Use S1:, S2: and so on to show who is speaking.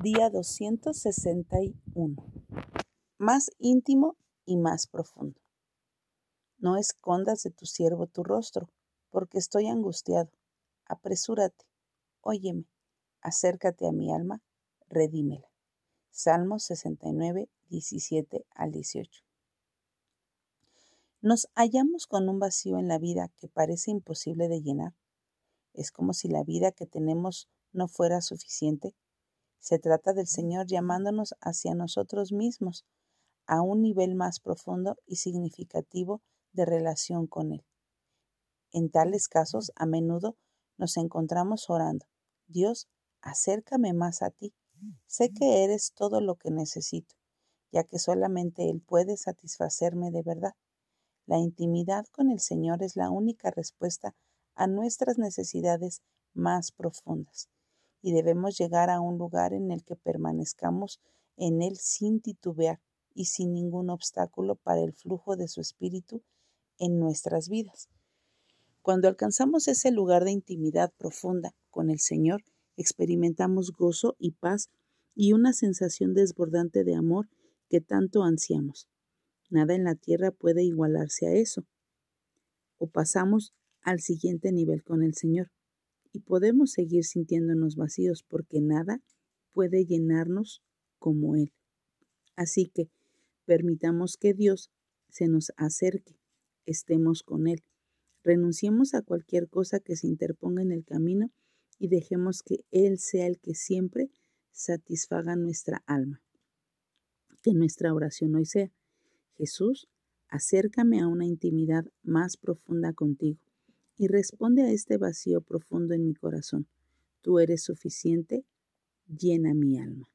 S1: Día 261. Más íntimo y más profundo. No escondas de tu siervo tu rostro, porque estoy angustiado. Apresúrate, óyeme, acércate a mi alma, redímela. Salmos 69, 17 al 18. Nos hallamos con un vacío en la vida que parece imposible de llenar. Es como si la vida que tenemos no fuera suficiente se trata del Señor llamándonos hacia nosotros mismos, a un nivel más profundo y significativo de relación con Él. En tales casos, a menudo nos encontramos orando, Dios, acércame más a ti. Sé que eres todo lo que necesito, ya que solamente Él puede satisfacerme de verdad. La intimidad con el Señor es la única respuesta a nuestras necesidades más profundas y debemos llegar a un lugar en el que permanezcamos en Él sin titubear y sin ningún obstáculo para el flujo de su Espíritu en nuestras vidas. Cuando alcanzamos ese lugar de intimidad profunda con el Señor, experimentamos gozo y paz y una sensación desbordante de amor que tanto ansiamos. Nada en la tierra puede igualarse a eso. O pasamos al siguiente nivel con el Señor y podemos seguir sintiéndonos vacíos porque nada puede llenarnos como Él. Así que permitamos que Dios se nos acerque, estemos con Él. Renunciemos a cualquier cosa que se interponga en el camino y dejemos que Él sea el que siempre satisfaga nuestra alma. Que nuestra oración hoy sea, Jesús, acércame a una intimidad más profunda contigo y responde a este vacío profundo en mi corazón. Tú eres suficiente, llena mi alma.